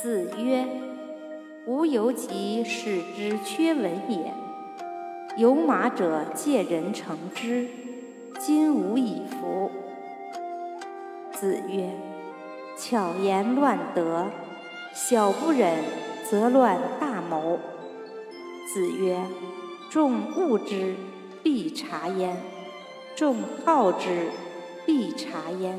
子曰：“吾犹及使之缺文也。有马者，借人乘之。今吾以服。”子曰：“巧言乱德，小不忍则乱大谋。”子曰：“众恶之，必察焉；众好之，必察焉。”